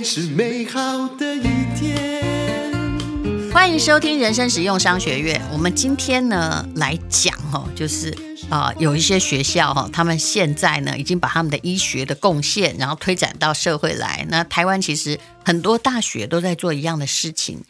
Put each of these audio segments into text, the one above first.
是美好的一天。欢迎收听人生使用商学院。我们今天呢来讲哦，就是啊、有一些学校哈，他们现在呢已经把他们的医学的贡献，然后推展到社会来。那台湾其实很多大学都在做一样的事情。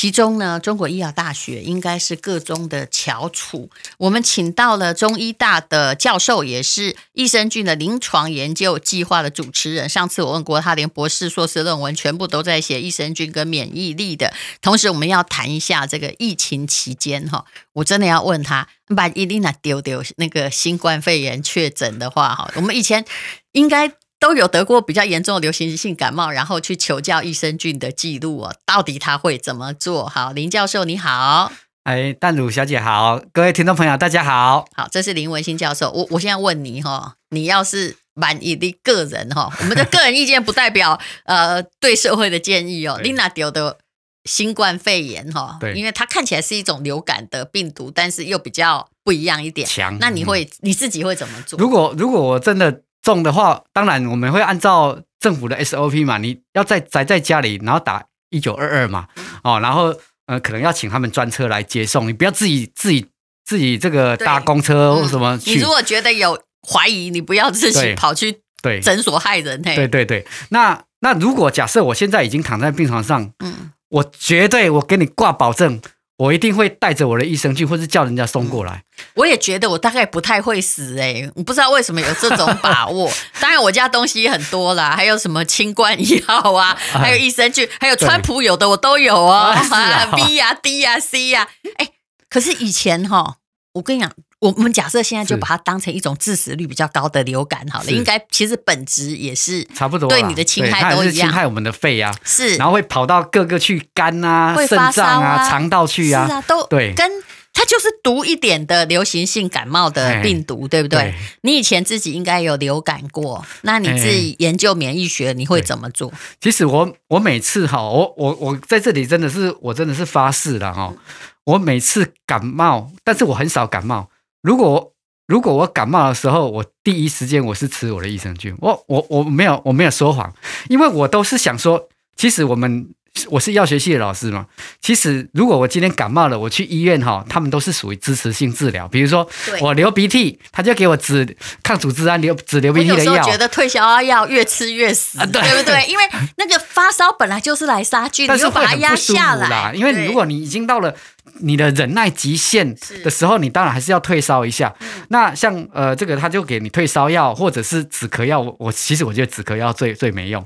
其中呢，中国医药大学应该是个中的翘楚。我们请到了中医大的教授，也是益生菌的临床研究计划的主持人。上次我问过他，连博士、硕士论文全部都在写益生菌跟免疫力的。同时，我们要谈一下这个疫情期间哈，我真的要问他，把伊丽娜丢丢那个新冠肺炎确诊的话哈，我们以前应该。都有得过比较严重的流行性感冒，然后去求教益生菌的记录哦，到底他会怎么做？好，林教授你好，哎，淡如小姐好，各位听众朋友大家好，好，这是林文新教授。我我现在问你哈，你要是满意的个人哈，我们的个人意见不代表 呃对社会的建议哦。琳娜丢的新冠肺炎哈，对，因为它看起来是一种流感的病毒，但是又比较不一样一点。强，那你会、嗯、你自己会怎么做？如果如果我真的。重的话，当然我们会按照政府的 SOP 嘛，你要在宅在家里，然后打一九二二嘛，哦，然后呃，可能要请他们专车来接送，你不要自己自己自己这个搭公车或什么、嗯。你如果觉得有怀疑，你不要自己跑去对诊所害人。嘿，对对对，那那如果假设我现在已经躺在病床上，嗯，我绝对我给你挂保证。我一定会带着我的益生菌，或是叫人家送过来。我也觉得我大概不太会死哎、欸，我不知道为什么有这种把握。当然我家东西很多啦，还有什么清冠一号啊，还有益生菌，还有川普有的我都有哦。啊，B 呀、D 呀、C 呀，哎，可是以前哈，我跟你讲。我们假设现在就把它当成一种致死率比较高的流感好了，应该其实本质也是差不多，对你的侵害都一样，侵害我们的肺啊，是，然后会跑到各个去肝啊、肾脏啊、肠道去啊，是啊，都对，跟它就是毒一点的流行性感冒的病毒，对不对？你以前自己应该有流感过，那你自己研究免疫学，你会怎么做？其实我我每次哈，我我我在这里真的是我真的是发誓了哈，我每次感冒，但是我很少感冒。如果如果我感冒的时候，我第一时间我是吃我的益生菌，我我我没有我没有说谎，因为我都是想说，其实我们我是药学系的老师嘛，其实如果我今天感冒了，我去医院哈，他们都是属于支持性治疗，比如说我流鼻涕，他就给我止抗组织胺流止流鼻涕的药。觉得退烧药越吃越死，对不对？因为那个发烧本来就是来杀菌，但是把它压下来啦，因为如果你已经到了。你的忍耐极限的时候，你当然还是要退烧一下。那像呃，这个他就给你退烧药，或者是止咳药。我其实我觉得止咳药最最没用。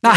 那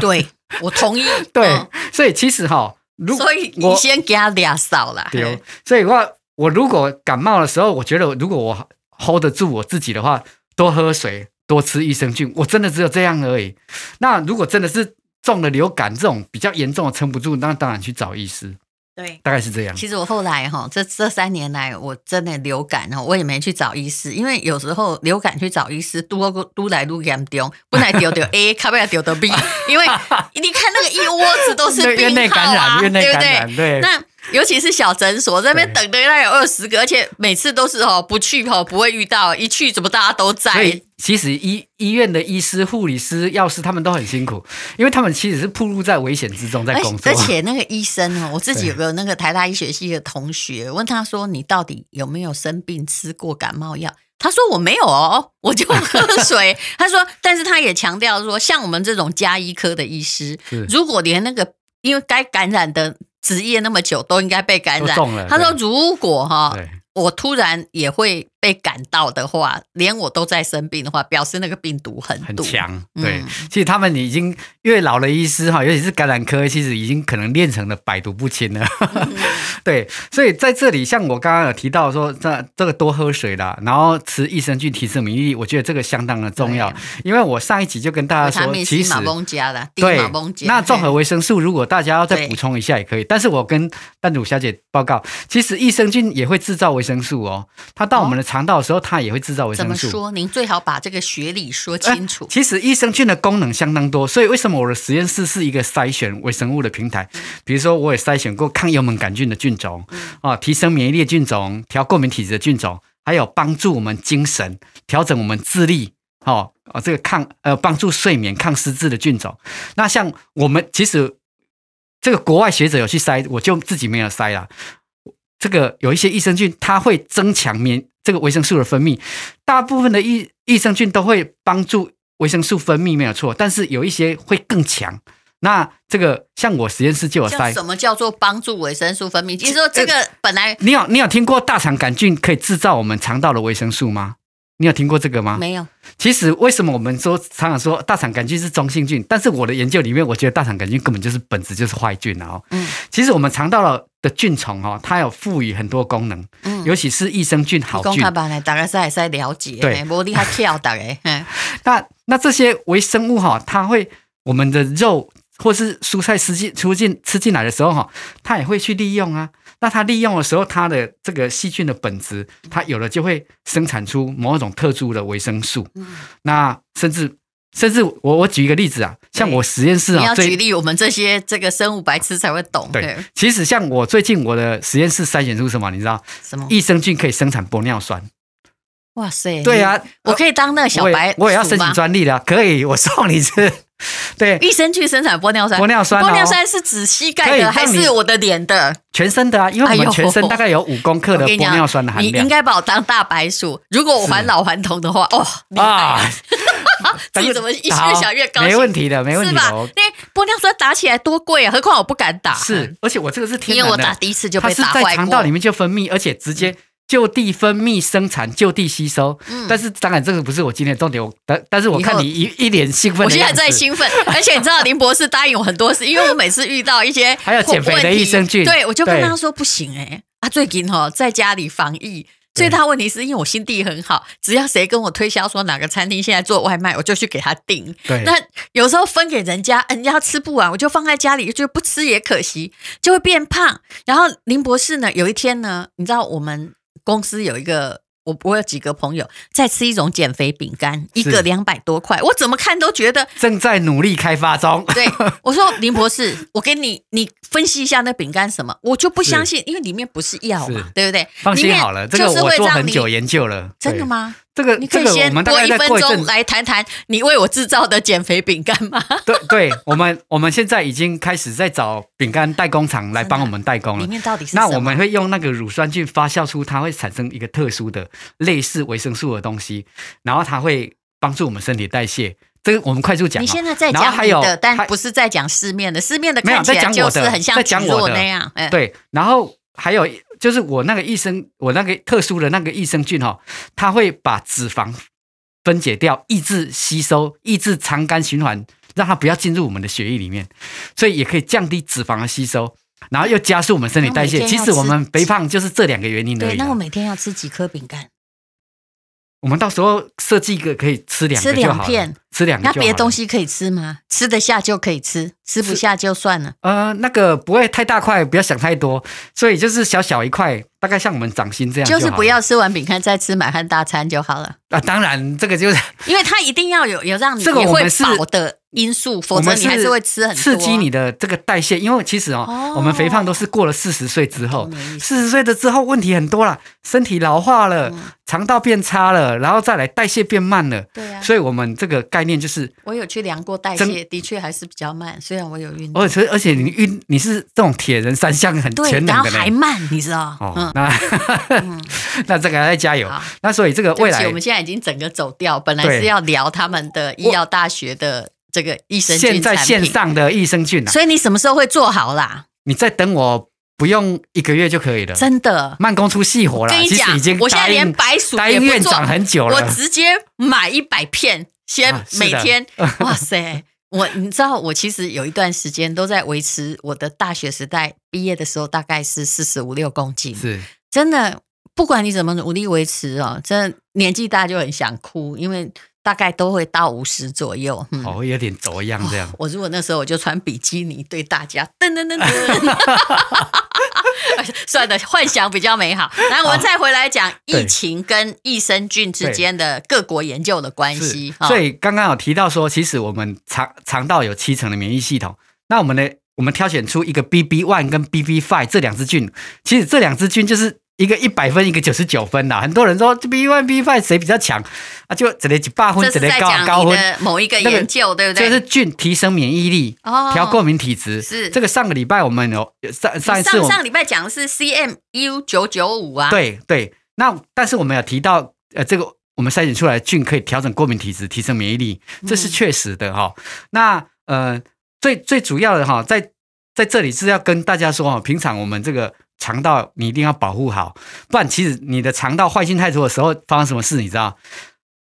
对，我同意。对，所以其实哈，如果所以你先给他俩扫了。对，所以我我如果感冒的时候，我觉得如果我 hold 得住我自己的话，多喝水，多吃益生菌，我真的只有这样而已。那如果真的是中了流感这种比较严重的撑不住，那当然去找医师。对，大概是这样。其实我后来哈，这这三年来，我真的流感哈，我也没去找医师，因为有时候流感去找医师，都都来都严重，不来丢丢 A，卡不来丢丢 B，因为 你看那个一窝子都是病号啊，对不对？对。那尤其是小诊所那边等的有二十个，而且每次都是哦，不去哦不会遇到，一去怎么大家都在。其实医医院的医师、护理师、药师他们都很辛苦，因为他们其实是暴露在危险之中在工作。而且那个医生哦，我自己有个那个台大医学系的同学，问他说：“你到底有没有生病吃过感冒药？”他说：“我没有哦，我就喝水。” 他说：“但是他也强调说，像我们这种加医科的医师，如果连那个因为该感染的职业那么久都应该被感染，他说如果哈。”我突然也会被感到的话，连我都在生病的话，表示那个病毒很很强。对，嗯、其实他们已经越老的医师哈，尤其是感染科，其实已经可能练成了百毒不侵了。嗯、对，所以在这里，像我刚刚有提到说，这这个多喝水啦，然后吃益生菌提升免疫力，我觉得这个相当的重要。因为我上一集就跟大家说，其实对，那综合维生素，如果大家要再补充一下也可以。但是我跟丹主小姐报告，其实益生菌也会制造维生素哦，它到我们的肠道的时候，它也会制造维生素。怎么说？您最好把这个学理说清楚。其实益生菌的功能相当多，所以为什么我的实验室是一个筛选微生物的平台？比如说，我也筛选过抗幽门杆菌的菌种，啊，提升免疫力的菌种，调过敏体质的菌种，还有帮助我们精神、调整我们智力。哦哦，这个抗呃帮助睡眠、抗失智的菌种。那像我们其实这个国外学者有去筛，我就自己没有筛啦。这个有一些益生菌，它会增强免这个维生素的分泌。大部分的益益生菌都会帮助维生素分泌，没有错。但是有一些会更强。那这个像我实验室就有塞。什么叫做帮助维生素分泌？就是说这个本来你有你有听过大肠杆菌可以制造我们肠道的维生素吗？你有听过这个吗？没有。其实为什么我们说常常说大肠杆菌是中性菌？但是我的研究里面，我觉得大肠杆菌根本就是本质就是坏菌哦。嗯。其实我们肠道的菌虫哦，它有赋予很多功能。嗯。尤其是益生菌好菌。大家在在了解。对。我厉害跳的哎。那那这些微生物哈，它会我们的肉或是蔬菜吃进出进吃进来的时候哈，它也会去利用啊。那它利用的时候，它的这个细菌的本质，它有了就会生产出某种特殊的维生素。嗯、那甚至甚至我我举一个例子啊，像我实验室啊，你要举例，我们这些这个生物白痴才会懂。对，其实像我最近我的实验室筛选出什么，你知道？什么？益生菌可以生产玻尿酸。哇塞！对啊，我可以当那个小白我，我也要申请专利的，可以，我送你吃。对，益生菌生产玻尿酸，玻尿酸，玻尿酸是指膝盖的还是我的脸的？全身的啊，因为我们全身大概有五公克的玻尿酸的含量。你应该把我当大白鼠，如果我还老还童的话，哦，啊，自己怎么越想越高兴？没问题的，没问题的。那玻尿酸打起来多贵啊，何况我不敢打。是，而且我这个是天然的，因为我打第一次就被打坏在肠道里面就分泌，而且直接。就地分泌生产，就地吸收。嗯，但是当然这个不是我今天的重点。我但但是我看你一一脸兴奋，我现在在兴奋，而且你知道林博士答应我很多事，因为我每次遇到一些还有减肥的益生菌，对我就跟他说不行哎、欸，啊最近哦在家里防疫，最大问题是因为我心地很好，只要谁跟我推销说哪个餐厅现在做外卖，我就去给他订。对，那有时候分给人家，人家吃不完，我就放在家里，就不吃也可惜，就会变胖。然后林博士呢，有一天呢，你知道我们。公司有一个，我我有几个朋友在吃一种减肥饼干，一个两百多块，我怎么看都觉得正在努力开发中。对，我说林博士，我给你你分析一下那饼干什么，我就不相信，因为里面不是药嘛，对不对？放心好了，这个我做很久研究了，真的吗？这个你可以先多一分钟来谈谈你为我制造的减肥饼干吗？对对，我们我们现在已经开始在找饼干代工厂来帮我们代工了。里面到底是那我们会用那个乳酸菌发酵出它会产生一个特殊的类似维生素的东西，然后它会帮助我们身体代谢。这个我们快速讲。你现在在讲你的，但不是在讲市面的，市面的看起来就是很像讲我那样。对，然后还有。就是我那个益生，我那个特殊的那个益生菌哈，它会把脂肪分解掉，抑制吸收，抑制肠肝循环，让它不要进入我们的血液里面，所以也可以降低脂肪的吸收，然后又加速我们身体代谢。其实我们肥胖就是这两个原因而已。对，那我每天要吃几颗饼干？我们到时候设计一个可以吃两吃两片，吃两个。那别的东西可以吃吗？吃得下就可以吃，吃不下就算了。呃，那个不会太大块，不要想太多，所以就是小小一块，大概像我们掌心这样就。就是不要吃完饼干再吃满汉大餐就好了。啊，当然这个就是，因为它一定要有有让你也会饱的。因素，否则你还是会吃很多。刺激你的这个代谢，因为其实哦，哦我们肥胖都是过了四十岁之后，四十岁的之后问题很多了，身体老化了，嗯、肠道变差了，然后再来代谢变慢了。对啊，所以我们这个概念就是，我有去量过代谢，的确还是比较慢。虽然我有运动，而且而且你运你是这种铁人三项很全能的，还慢，你知道？哦，嗯、那 那这个还在加油。那所以这个未来，我们现在已经整个走掉，本来是要聊他们的医药大学的。这个益生菌，现在线上的益生菌啊，所以你什么时候会做好啦？你再等我，不用一个月就可以了。真的，慢工出细活了。跟你讲，已经我现在连白薯也不做很久了，我直接买一百片，先每天。啊、哇塞，我你知道，我其实有一段时间都在维持我的大学时代毕业的时候，大概是四十五六公斤。是，真的，不管你怎么努力维持哦，真的年纪大就很想哭，因为。大概都会到五十左右，嗯、哦，有点走样这样。哦、我如果那时候我就穿比基尼对大家噔噔噔噔，算了，幻想比较美好。来，我们再回来讲疫情跟益生菌之间的各国研究的关系。所以刚刚有提到说，其实我们肠肠道有七层的免疫系统，那我们呢，我们挑选出一个 BB one 跟 BB five 这两支菌，其实这两支菌就是一个一百分，一个九十九分呐。很多人说这 B one B five 谁比较强啊？就只能几百分，只能高高分。某一个研究、那个、对不对？就是菌提升免疫力，哦，调过敏体质。是这个上个礼拜我们有上上一次上上礼拜讲的是 CMU 九九五啊。对对，那但是我们有提到呃，这个我们筛选出来的菌可以调整过敏体质，提升免疫力，这是确实的哈、哦嗯。那呃，最最主要的哈，在在这里是要跟大家说哈，平常我们这个。肠道你一定要保护好，不然其实你的肠道坏菌太多的时候，发生什么事你知道？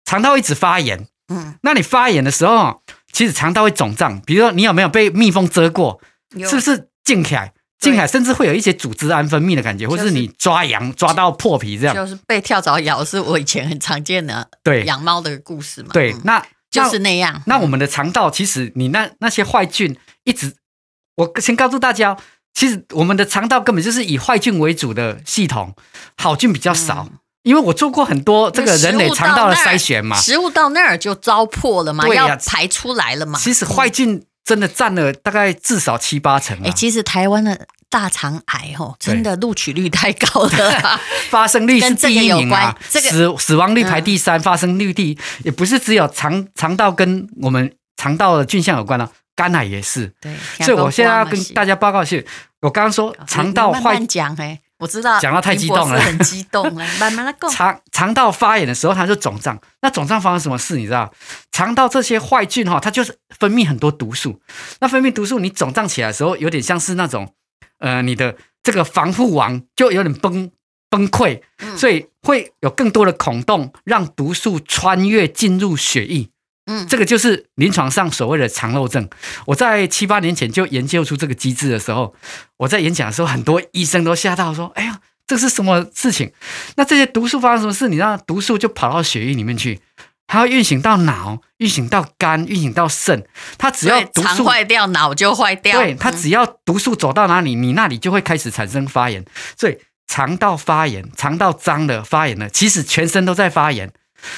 肠道一直发炎，嗯，那你发炎的时候，其实肠道会肿胀。比如说你有没有被蜜蜂蛰过？是不是静起来？静起来，甚至会有一些组织胺分泌的感觉，或是你抓羊抓到破皮这样。就是被跳蚤咬，是我以前很常见的对养猫的故事嘛。对，那就是那样。那我们的肠道其实你那那些坏菌一直，我先告诉大家。其实我们的肠道根本就是以坏菌为主的系统，好菌比较少。嗯、因为我做过很多这个人类肠道的筛选嘛，食物到那儿就糟粕了嘛，要排出来了嘛。其实坏菌真的占了大概至少七八成。哎、欸，其实台湾的大肠癌哦，真的录取率太高了，发生率是第一名啊，这个、死死亡率排第三，嗯、发生率第，也不是只有肠肠道跟我们肠道的菌相有关啊。肝癌也是，对，所以我现在要跟大家报告是，我刚刚说肠道坏，讲哎，我知道，讲到太激动了，很激动了，慢慢来讲。肠肠道发炎的时候，它就肿胀，那肿胀发生什么事？你知道，肠道这些坏菌哈，它就是分泌很多毒素，那分泌毒素，你肿胀起来的时候，有点像是那种，呃，你的这个防护网就有点崩崩溃，所以会有更多的孔洞，让毒素穿越进入血液。嗯，这个就是临床上所谓的肠漏症。我在七八年前就研究出这个机制的时候，我在演讲的时候，很多医生都吓到说：“哎呀，这是什么事情？”那这些毒素发生什么事？你让，毒素就跑到血液里面去，它会运行到脑，运行到肝，运行到肾。它只要毒素坏掉，脑就坏掉。对，它只要毒素走到哪里，你那里就会开始产生发炎。所以肠道发炎，肠道脏了，发炎了，其实全身都在发炎。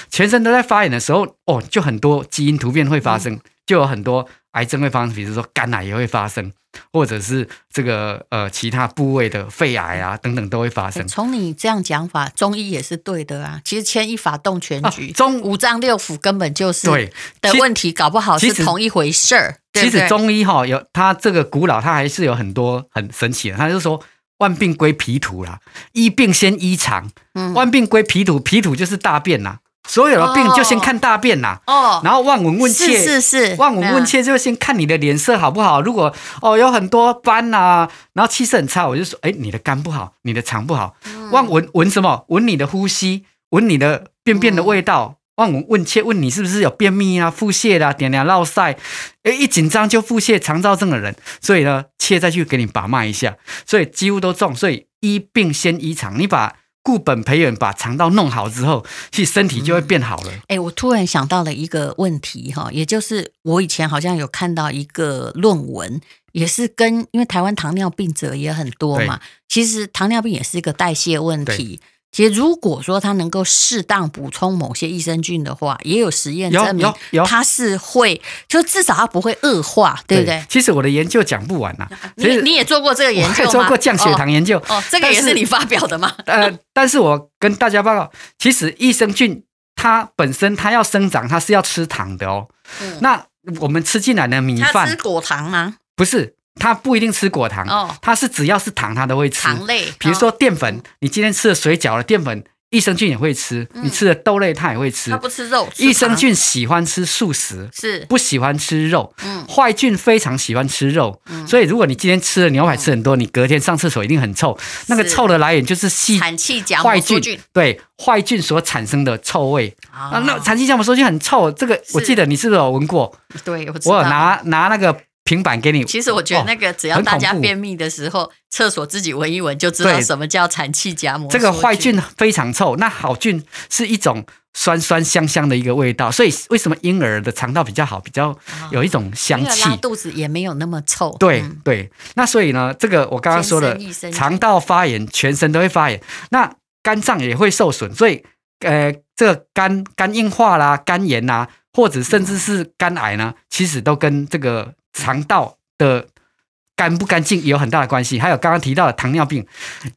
全身都在发炎的时候，哦，就很多基因突变会发生，就有很多癌症会发生，比如说肝癌也会发生，或者是这个呃其他部位的肺癌啊等等都会发生。从你这样讲法，中医也是对的啊。其实牵一发动全局，啊、中五脏六腑根本就是对的问题，搞不好是同一回事儿。其实中医哈有它这个古老，它还是有很多很神奇的。它就是说万病归脾土啦，医病先医肠。嗯，万病归脾土，脾土就是大便呐。所有的病就先看大便呐，哦，然后望闻问切，是是是，望闻问切就先看你的脸色好不好。如果哦有很多斑呐、啊，然后气色很差，我就说，哎，你的肝不好，你的肠不好。望闻闻什么？闻你的呼吸，闻你的便便的味道。望闻问切，问你是不是有便秘啊、腹泻啦、点点、落晒。哎，一紧张就腹泻、肠燥症的人，所以呢，切再去给你把脉一下。所以几乎都中，所以医病先医肠，你把。固本培元，把肠道弄好之后，其实身体就会变好了。哎、我突然想到了一个问题哈，也就是我以前好像有看到一个论文，也是跟因为台湾糖尿病者也很多嘛，其实糖尿病也是一个代谢问题。其实，如果说他能够适当补充某些益生菌的话，也有实验证明，它是会，就至少它不会恶化，对不对？其实我的研究讲不完呐、啊。你你也做过这个研究吗？做过降血糖研究。哦，哦，这个也是你发表的吗？呃，但是我跟大家报告，其实益生菌它本身它要生长，它是要吃糖的哦。嗯、那我们吃进来的米饭，它吃果糖吗？不是。它不一定吃果糖，哦，它是只要是糖，它都会吃。糖类，比如说淀粉，你今天吃了水饺的淀粉，益生菌也会吃。你吃的豆类，它也会吃。它不吃肉。益生菌喜欢吃素食，是不喜欢吃肉。嗯，坏菌非常喜欢吃肉，所以如果你今天吃了牛排吃很多，你隔天上厕所一定很臭。那个臭的来源就是细产气荚膜梭菌，对坏菌所产生的臭味啊。那产气荚膜梭菌很臭，这个我记得你是不是有闻过？对，我有拿拿那个。平板给你。其实我觉得那个只要大家便秘的时候，厕所自己闻一闻就知道什么叫产气荚膜。这个坏菌非常臭，那好菌是一种酸酸香香的一个味道。所以为什么婴儿的肠道比较好，比较有一种香气，拉肚子也没有那么臭。对对，那所以呢，这个我刚刚说的肠道发炎，全身都会发炎，那肝脏也会受损。所以呃，这个肝肝硬化啦、肝炎呐，或者甚至是肝癌呢，其实都跟这个。肠道的干不干净有很大的关系。还有刚刚提到的糖尿病，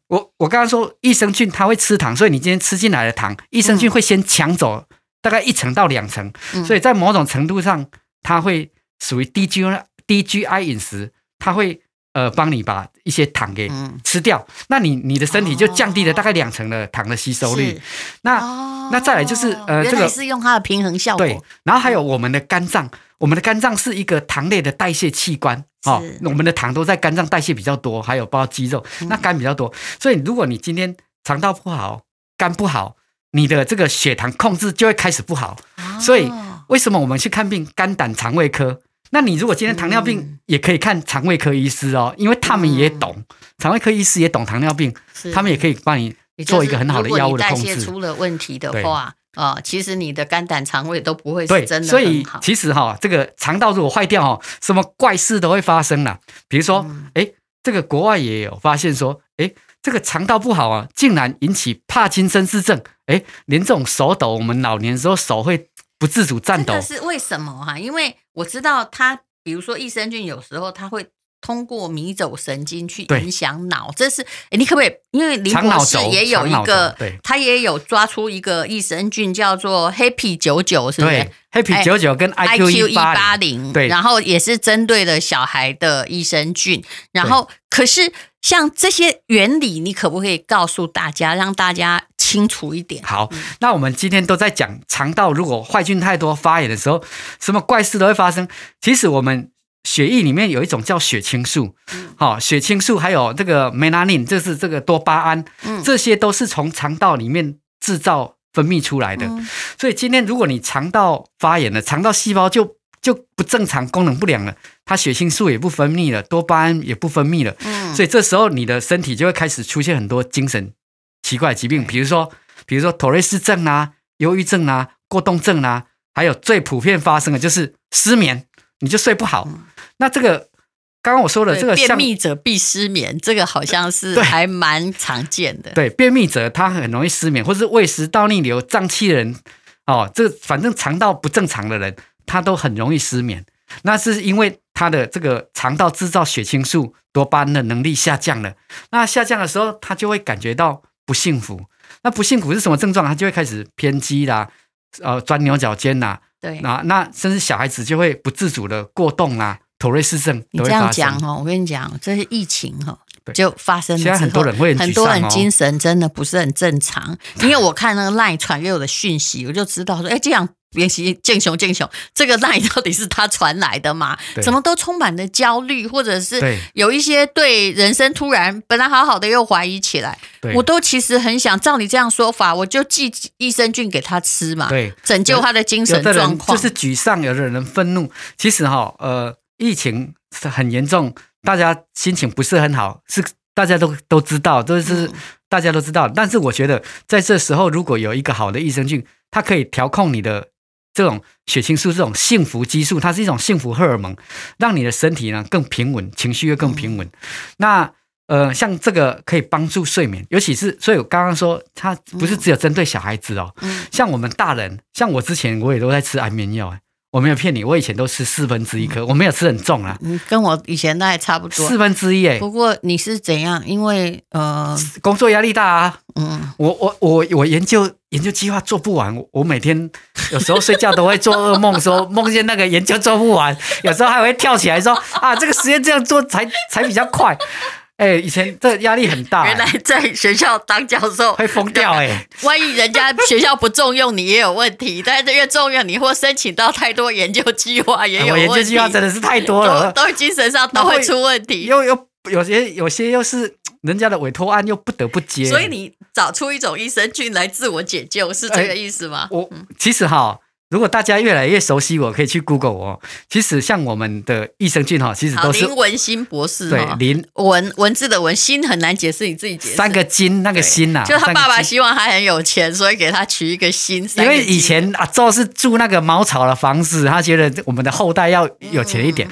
我我刚刚说益生菌它会吃糖，所以你今天吃进来的糖，益生菌会先抢走大概一层到两层，嗯、所以在某种程度上，它会属于低 G 低 G I 饮食，它会。呃，帮你把一些糖给吃掉，嗯、那你你的身体就降低了大概两成的糖的吸收率。哦、那、哦、那再来就是呃，这个是用它的平衡效果。对，然后还有我们的肝脏，我们的肝脏是一个糖类的代谢器官哦，我们的糖都在肝脏代谢比较多，还有包括肌肉，那肝比较多，嗯、所以如果你今天肠道不好，肝不好，你的这个血糖控制就会开始不好。哦、所以为什么我们去看病，肝胆肠胃科？那你如果今天糖尿病，也可以看肠胃科医师哦，因为他们也懂，肠胃科医师也懂糖尿病，他们也可以帮你做一个很好的药物的控制。代谢出了问题的话，啊，其实你的肝胆肠胃都不会是真的。所以其实哈，这个肠道如果坏掉哈，什么怪事都会发生啦。比如说，哎，这个国外也有发现说，哎，这个肠道不好啊，竟然引起帕金森氏症，哎，连这种手抖，我们老年时候手会。不自主颤抖，这是为什么哈？因为我知道它，比如说益生菌，有时候它会通过迷走神经去影响脑。这是哎，你可不可以？因为林博士也有一个，他也有抓出一个益生菌叫做 Happy 九九，是不是？Happy 九九跟 IQ 一八零，对，然后也是针对了小孩的益生菌。然后，可是像这些原理，你可不可以告诉大家，让大家？清楚一点。好，那我们今天都在讲肠道，如果坏菌太多发炎的时候，什么怪事都会发生。其实我们血液里面有一种叫血清素，好、嗯，血清素还有这个 melanin，这是这个多巴胺，嗯，这些都是从肠道里面制造分泌出来的。嗯、所以今天如果你肠道发炎了，肠道细胞就就不正常，功能不良了，它血清素也不分泌了，多巴胺也不分泌了，嗯，所以这时候你的身体就会开始出现很多精神。奇怪的疾病，比如说，比如说妥瑞氏症啊、忧郁症啊、过动症啊，还有最普遍发生的就是失眠，你就睡不好。嗯、那这个刚刚我说的这个便秘者必失眠，这个好像是还蛮常见的。对，便秘者他很容易失眠，或是胃食道逆流、胀气的人哦，这反正肠道不正常的人，他都很容易失眠。那是因为他的这个肠道制造血清素、多巴胺的能力下降了。那下降的时候，他就会感觉到。不幸福，那不幸福是什么症状？他就会开始偏激啦，呃，钻牛角尖呐。对，那那甚至小孩子就会不自主的过动啦，妥瑞氏症。你这样讲哈，我跟你讲，这是疫情哈，就发生了。现在很多人会很多人精神真的不是很正常，因为我看那个 LINE 传给我的讯息，我就知道说，哎，这样。练习健雄健雄，这个赖到底是他传来的吗？对怎么都充满了焦虑，或者是有一些对人生突然本来好好的又怀疑起来。我都其实很想照你这样说法，我就寄益生菌给他吃嘛，对，拯救他的精神状况。就是沮丧，有的人愤怒。其实哈，呃，疫情是很严重，大家心情不是很好，是大家都都知道，都是大家都知道。嗯、但是我觉得在这时候，如果有一个好的益生菌，它可以调控你的。这种血清素，这种幸福激素，它是一种幸福荷尔蒙，让你的身体呢更平稳，情绪又更平稳。嗯、那呃，像这个可以帮助睡眠，尤其是，所以我刚刚说，它不是只有针对小孩子哦，嗯、像我们大人，像我之前我也都在吃安眠药。我没有骗你，我以前都吃四分之一颗，我没有吃很重啊。你跟我以前那还差不多，四分之一哎。不过你是怎样？因为呃，工作压力大啊。嗯，我我我我研究研究计划做不完，我每天有时候睡觉都会做噩梦，说 梦见那个研究做不完，有时候还会跳起来说啊，这个实验这样做才才比较快。哎，以前这压力很大。原来在学校当教授会疯掉哎！万一人家学校不重用你也有问题，但是越重用你或申请到太多研究计划也有问题。研究计划真的是太多了，都精神上 都会出问题。又又有些有些又是人家的委托案，又不得不接。所以你找出一种益生菌来自我解救，是这个意思吗？我其实哈。如果大家越来越熟悉我，可以去 Google 哦。其实像我们的益生菌哈，其实都是林文新博士。对，林文文字的文心很难解释，你自己解释。三个金那个心呐，就他爸爸希望他很有钱，所以给他取一个心。因为以前阿祖是住那个茅草的房子，他觉得我们的后代要有钱一点。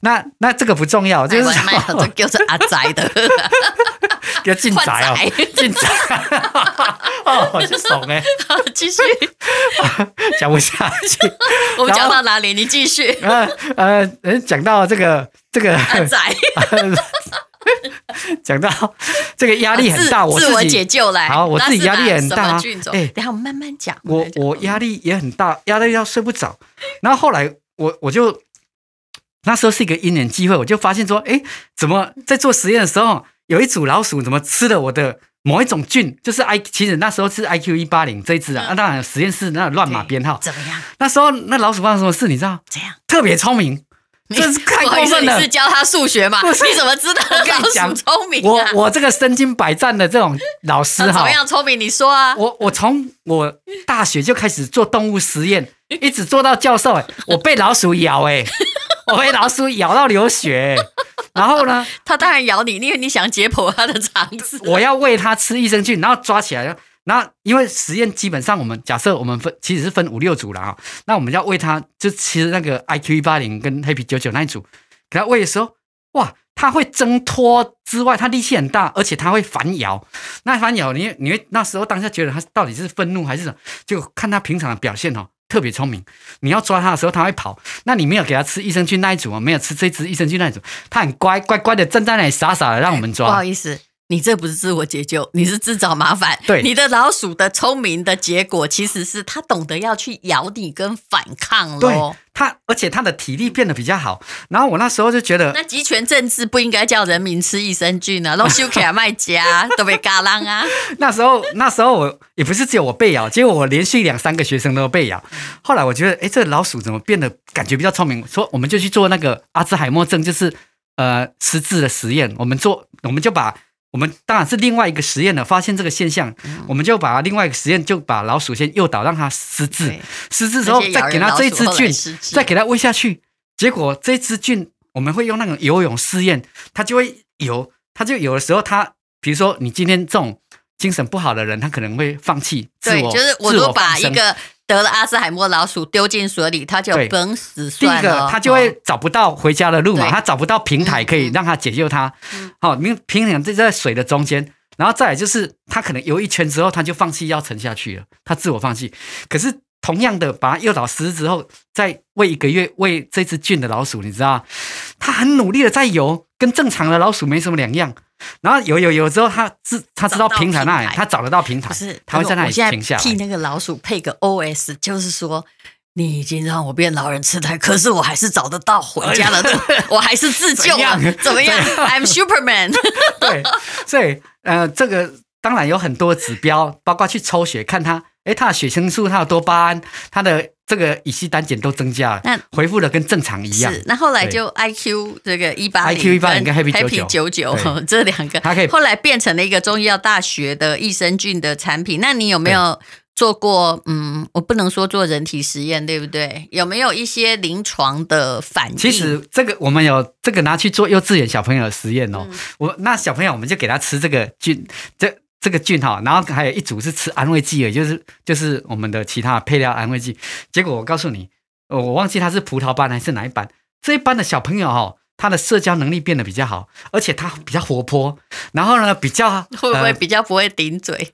那那这个不重要，就是这就是阿宅的，要进宅 哦，进宅。哦，就怂哎，继续讲不下。下去。我们讲到哪里？你继续。呃呃，讲到这个这个 讲到这个压力很大，我自我解救来。好，我自己压力也很大。哎，等下我们慢慢讲。我我压力也很大，压力要睡不着。然后后来我我就那时候是一个因缘机会，我就发现说，哎，怎么在做实验的时候，有一组老鼠怎么吃了我的某一种菌？就是 I，其实那时候是 IQ 一八零这一只啊。那当然实验室那乱码编号。怎么样？那时候那老鼠发生什么事？你知道？怎样？特别聪明。这是 太过分了！你是教他数学吗？你怎么知道老鼠聪明？我我这个身经百战的这种老师哈，怎么样聪明？你说啊！我我从我大学就开始做动物实验，一直做到教授。哎，我被老鼠咬，哎，我被老鼠咬到流血。然后呢，它当然咬你，因为你想解剖它的肠子。我要喂它吃益生菌，然后抓起来。然后因为实验基本上我们假设我们分其实是分五六组了啊，那我们要喂它就吃那个 IQ 一八零跟 Happy 九九那一组，给它喂的时候，哇，它会挣脱之外，它力气很大，而且它会反咬。那反咬你你会那时候当下觉得它到底是愤怒还是什么？就看它平常的表现哦，特别聪明。你要抓它的时候，它会跑。那你没有给它吃益生菌那一组啊，没有吃这只益生菌那一组，它很乖乖乖的站在那里傻傻的让我们抓。不好意思。你这不是自我解救，你是自找麻烦。对，你的老鼠的聪明的结果，其实是它懂得要去咬你跟反抗喽。对，它而且它的体力变得比较好。然后我那时候就觉得，那集权政治不应该叫人民吃益生菌啊，弄修卡麦家 都被嘎啷啊。那时候那时候我也不是只有我被咬，结果我连续两三个学生都被咬。后来我觉得，哎，这老鼠怎么变得感觉比较聪明？说我们就去做那个阿兹海默症，就是呃失智的实验。我们做，我们就把。我们当然是另外一个实验了，发现这个现象，嗯、我们就把另外一个实验，就把老鼠先诱导让它失智，失智之后再给它这一支菌，再给它喂下去，结果这支菌我们会用那种游泳试验，它就会游，它就有的时候它，比如说你今天这种精神不好的人，他可能会放弃自我，对，就是我都把一个。得了阿兹海默老鼠丢进水里，他就崩死算了。第一个，他就会找不到回家的路嘛，他找不到平台可以让他解救他。好，明平衡就在水的中间，然后再来就是他可能游一圈之后，他就放弃要沉下去了，他自我放弃。可是同样的，把它诱导死之后，再喂一个月喂这只俊的老鼠，你知道，他很努力的在游，跟正常的老鼠没什么两样。然后有有有之后，他知他知道平台那里，他找得到平台，是他会在那里停下来。替那个老鼠配个 OS，就是说你已经让我变老人痴呆，可是我还是找得到回家的路，我还是自救 了，怎么样？I'm Superman。对，所以呃，这个当然有很多指标，包括去抽血看他，诶，他的血清素，他的多巴胺，他的。这个乙烯胆碱都增加了，那回复的跟正常一样。是，那后来就 I Q 这个一八零，I Q 一八零跟 Happy 九九 这两个，它可以后来变成了一个中医药大学的益生菌的产品。那你有没有做过？嗯，我不能说做人体实验，对不对？有没有一些临床的反应？其实这个我们有这个拿去做幼稚园小朋友的实验哦。嗯、我那小朋友我们就给他吃这个菌，这。这个菌哈，然后还有一组是吃安慰剂的，就是就是我们的其他配料安慰剂。结果我告诉你，我忘记他是葡萄班还是哪一班。这一班的小朋友哈，他的社交能力变得比较好，而且他比较活泼。然后呢，比较会不会比较不会顶嘴？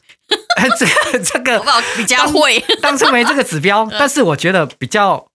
呃、这个 这个比较会。当初没这个指标，但是我觉得比较。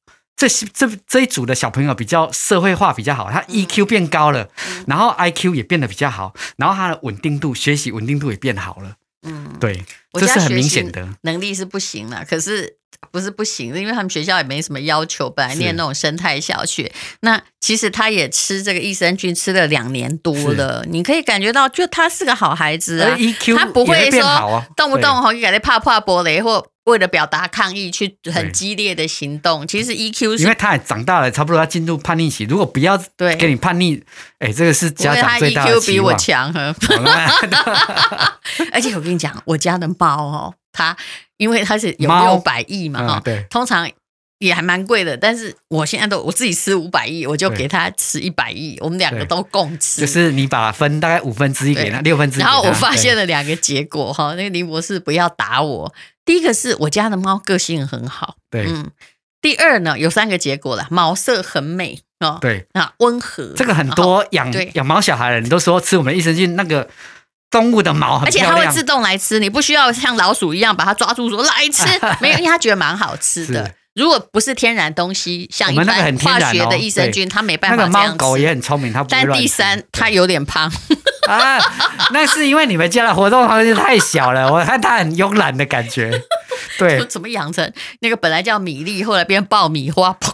这这这一组的小朋友比较社会化比较好，他 EQ 变高了，嗯、然后 IQ 也变得比较好，然后他的稳定度、学习稳定度也变好了。嗯，对，这是很明显的。能力是不行了，可是不是不行，因为他们学校也没什么要求，本来念那种生态小学。那其实他也吃这个益生菌吃了两年多了，你可以感觉到，就他是个好孩子啊，EQ 他不会说动不动哈，就给他怕怕玻璃或。为了表达抗议，去很激烈的行动。其实 EQ 是，因为他也长大了，差不多要进入叛逆期。如果不要对给你叛逆，哎，这个是家长最大的。EQ 比我强，而且我跟你讲，我家的猫哦，它因为它是有六百亿嘛，哈，对，通常也还蛮贵的。但是我现在都我自己吃五百亿，我就给它吃一百亿，我们两个都共吃。就是你把分大概五分之一给他，六分之一。然后我发现了两个结果哈，那个林博士不要打我。第一个是我家的猫个性很好，对，嗯。第二呢，有三个结果了，毛色很美哦，对啊，温和。这个很多养养猫小孩的人都说吃我们益生菌，那个动物的毛而且它会自动来吃，你不需要像老鼠一样把它抓住说来吃，没有，因为它觉得蛮好吃的。如果不是天然东西，像一般化学的益生菌，它没办法这样。那个猫狗也很聪明，它。但第三，它有点胖。啊，那是因为你们家的活动空间太小了，我看它很慵懒的感觉。对，怎么养成那个本来叫米粒，后来变爆米花？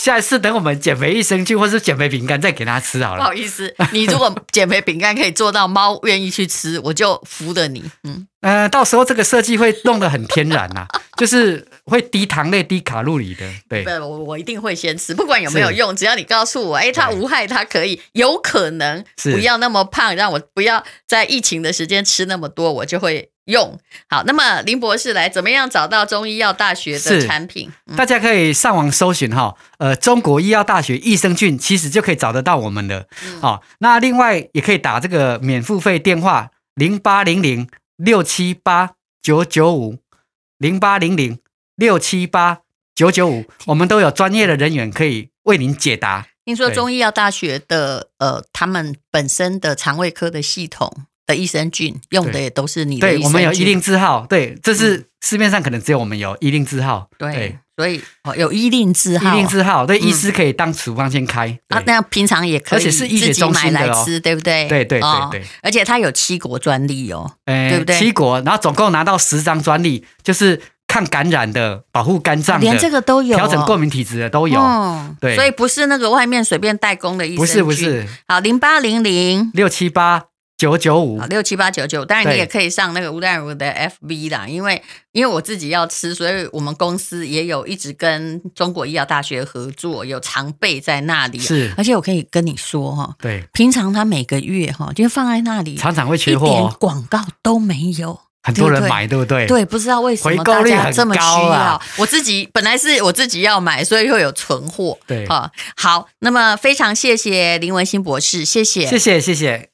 下一次等我们减肥益生菌或是减肥饼干再给它吃好了。不好意思，你如果减肥饼干可以做到猫愿意去吃，我就服了你。嗯，呃，到时候这个设计会弄得很天然呐、啊，就是会低糖类、低卡路里的。对，我我一定会先吃，不管有没有用，只要你告诉我，哎，它无害，它可以，有可能不要那么胖，让我不要在疫情的时间吃那么多，我就会。用好，那么林博士来怎么样找到中医药大学的产品？嗯、大家可以上网搜寻哈，呃，中国医药大学益生菌，其实就可以找得到我们的。好、嗯，那另外也可以打这个免付费电话零八零零六七八九九五零八零零六七八九九五，我们都有专业的人员可以为您解答。听说中医药大学的呃，他们本身的肠胃科的系统。的益生菌用的也都是你的，对，我们有一令字号，对，这是市面上可能只有我们有一令字号，对，对。所以哦有医令字号，医令字号，对，医师可以当处方先开。啊，那平常也可以，而且是医学中心的哦，对不对？对对对对，而且它有七国专利哦，对不对？七国，然后总共拿到十张专利，就是抗感染的、保护肝脏的，连这个都有，调整过敏体质的都有，对，所以不是那个外面随便代工的益生菌，不是不是，好，零八零零。六七八。九九五。六七八九九，当然你也可以上那个吴淡如的 FB 啦，因为因为我自己要吃，所以我们公司也有一直跟中国医药大学合作，有常备在那里。是，而且我可以跟你说哈，对，平常他每个月哈就放在那里，常常会缺货，一点广告都没有，很多人买，对不对？对，不知道为什么大家这么需要。我自己本来是我自己要买，所以又有存货。对，好，那么非常谢谢林文新博士，谢谢，谢谢，谢谢。